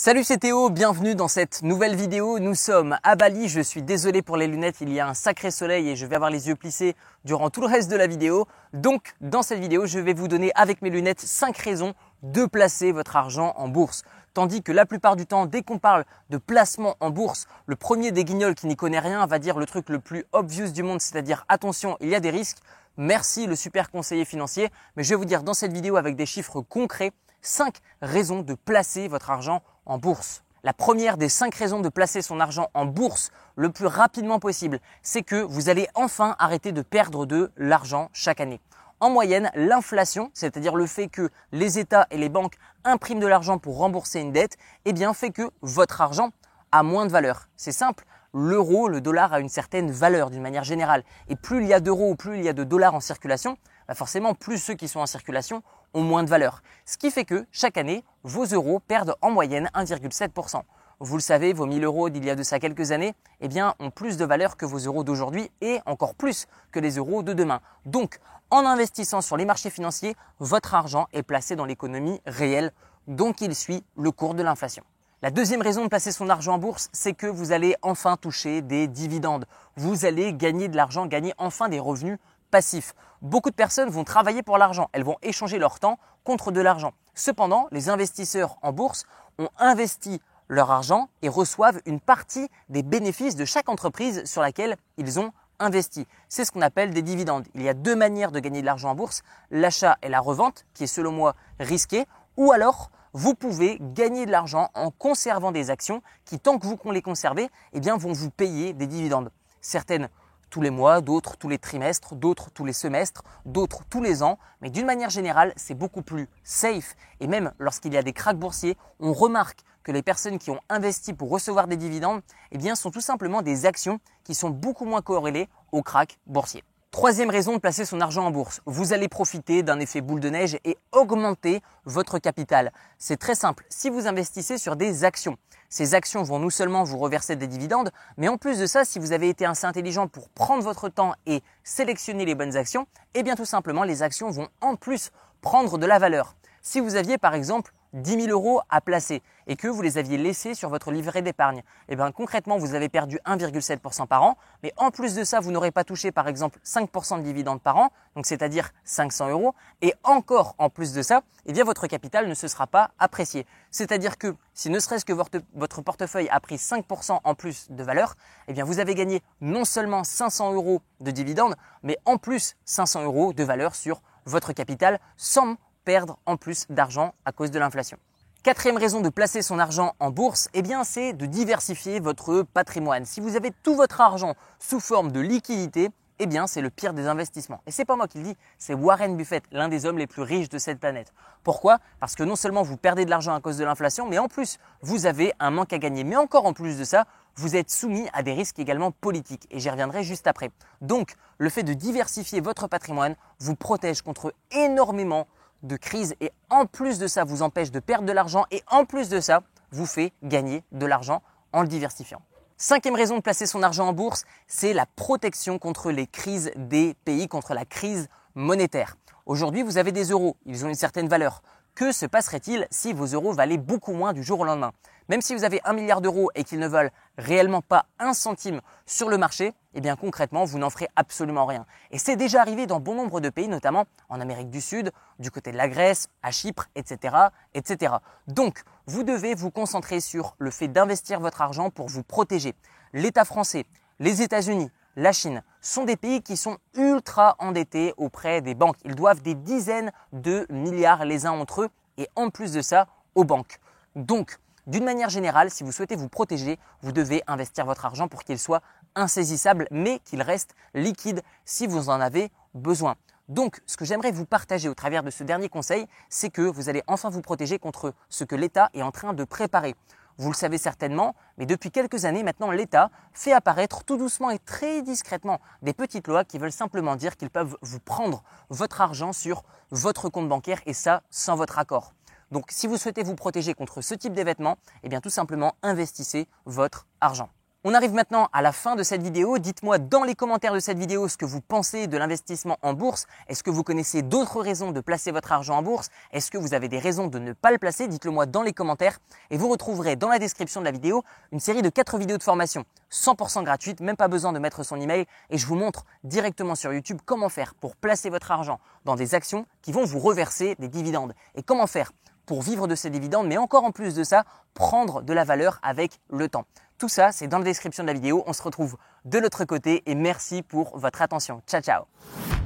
Salut c'est Théo, bienvenue dans cette nouvelle vidéo. Nous sommes à Bali, je suis désolé pour les lunettes, il y a un sacré soleil et je vais avoir les yeux plissés durant tout le reste de la vidéo. Donc dans cette vidéo, je vais vous donner avec mes lunettes 5 raisons de placer votre argent en bourse. Tandis que la plupart du temps, dès qu'on parle de placement en bourse, le premier des guignols qui n'y connaît rien va dire le truc le plus obvious du monde, c'est-à-dire attention, il y a des risques. Merci le super conseiller financier, mais je vais vous dire dans cette vidéo avec des chiffres concrets 5 raisons de placer votre argent en bourse. La première des 5 raisons de placer son argent en bourse le plus rapidement possible, c'est que vous allez enfin arrêter de perdre de l'argent chaque année. En moyenne, l'inflation, c'est-à-dire le fait que les États et les banques impriment de l'argent pour rembourser une dette, eh bien fait que votre argent a moins de valeur. C'est simple, l'euro, le dollar a une certaine valeur d'une manière générale. Et plus il y a d'euros ou plus il y a de dollars en circulation, bah forcément, plus ceux qui sont en circulation ont moins de valeur. Ce qui fait que chaque année, vos euros perdent en moyenne 1,7%. Vous le savez, vos 1000 euros d'il y a de ça quelques années, eh bien, ont plus de valeur que vos euros d'aujourd'hui et encore plus que les euros de demain. Donc, en investissant sur les marchés financiers, votre argent est placé dans l'économie réelle, donc il suit le cours de l'inflation. La deuxième raison de placer son argent en bourse, c'est que vous allez enfin toucher des dividendes. Vous allez gagner de l'argent, gagner enfin des revenus passif. Beaucoup de personnes vont travailler pour l'argent, elles vont échanger leur temps contre de l'argent. Cependant, les investisseurs en bourse ont investi leur argent et reçoivent une partie des bénéfices de chaque entreprise sur laquelle ils ont investi. C'est ce qu'on appelle des dividendes. Il y a deux manières de gagner de l'argent en bourse, l'achat et la revente, qui est selon moi risqué, ou alors vous pouvez gagner de l'argent en conservant des actions qui, tant que vous les conservez, eh vont vous payer des dividendes. Certaines tous les mois, d'autres tous les trimestres, d'autres tous les semestres, d'autres tous les ans. Mais d'une manière générale, c'est beaucoup plus safe. Et même lorsqu'il y a des cracks boursiers, on remarque que les personnes qui ont investi pour recevoir des dividendes, eh sont tout simplement des actions qui sont beaucoup moins corrélées aux cracks boursiers. Troisième raison de placer son argent en bourse. Vous allez profiter d'un effet boule de neige et augmenter votre capital. C'est très simple. Si vous investissez sur des actions, ces actions vont non seulement vous reverser des dividendes, mais en plus de ça, si vous avez été assez intelligent pour prendre votre temps et sélectionner les bonnes actions, eh bien tout simplement, les actions vont en plus prendre de la valeur. Si vous aviez par exemple 10 000 euros à placer et que vous les aviez laissés sur votre livret d'épargne, eh bien concrètement vous avez perdu 1,7% par an, mais en plus de ça vous n'aurez pas touché par exemple 5% de dividendes par an, donc c'est-à-dire 500 euros, et encore en plus de ça, eh bien votre capital ne se sera pas apprécié. C'est-à-dire que si ne serait-ce que votre, portefeuille a pris 5% en plus de valeur, eh bien vous avez gagné non seulement 500 euros de dividendes, mais en plus 500 euros de valeur sur votre capital sans perdre en plus d'argent à cause de l'inflation. Quatrième raison de placer son argent en bourse, eh bien, c'est de diversifier votre patrimoine. Si vous avez tout votre argent sous forme de liquidité, eh bien, c'est le pire des investissements. Et c'est pas moi qui le dis, c'est Warren Buffett, l'un des hommes les plus riches de cette planète. Pourquoi? Parce que non seulement vous perdez de l'argent à cause de l'inflation, mais en plus, vous avez un manque à gagner. Mais encore en plus de ça, vous êtes soumis à des risques également politiques. Et j'y reviendrai juste après. Donc, le fait de diversifier votre patrimoine vous protège contre énormément de crise et en plus de ça vous empêche de perdre de l'argent et en plus de ça vous fait gagner de l'argent en le diversifiant. Cinquième raison de placer son argent en bourse, c'est la protection contre les crises des pays, contre la crise monétaire. Aujourd'hui, vous avez des euros, ils ont une certaine valeur. Que se passerait-il si vos euros valaient beaucoup moins du jour au lendemain? Même si vous avez un milliard d'euros et qu'ils ne valent réellement pas un centime sur le marché, eh bien concrètement, vous n'en ferez absolument rien. Et c'est déjà arrivé dans bon nombre de pays, notamment en Amérique du Sud, du côté de la Grèce, à Chypre, etc., etc. Donc, vous devez vous concentrer sur le fait d'investir votre argent pour vous protéger. L'État français, les États-Unis, la Chine sont des pays qui sont ultra endettés auprès des banques. Ils doivent des dizaines de milliards les uns entre eux et en plus de ça aux banques. Donc, d'une manière générale, si vous souhaitez vous protéger, vous devez investir votre argent pour qu'il soit insaisissable, mais qu'il reste liquide si vous en avez besoin. Donc, ce que j'aimerais vous partager au travers de ce dernier conseil, c'est que vous allez enfin vous protéger contre ce que l'État est en train de préparer. Vous le savez certainement, mais depuis quelques années maintenant, l'État fait apparaître tout doucement et très discrètement des petites lois qui veulent simplement dire qu'ils peuvent vous prendre votre argent sur votre compte bancaire et ça sans votre accord. Donc si vous souhaitez vous protéger contre ce type d'événement, eh bien tout simplement investissez votre argent. On arrive maintenant à la fin de cette vidéo. Dites-moi dans les commentaires de cette vidéo ce que vous pensez de l'investissement en bourse. Est-ce que vous connaissez d'autres raisons de placer votre argent en bourse? Est-ce que vous avez des raisons de ne pas le placer? Dites-le moi dans les commentaires. Et vous retrouverez dans la description de la vidéo une série de 4 vidéos de formation 100% gratuites, même pas besoin de mettre son email. Et je vous montre directement sur YouTube comment faire pour placer votre argent dans des actions qui vont vous reverser des dividendes. Et comment faire pour vivre de ces dividendes, mais encore en plus de ça, prendre de la valeur avec le temps. Tout ça, c'est dans la description de la vidéo. On se retrouve de l'autre côté et merci pour votre attention. Ciao, ciao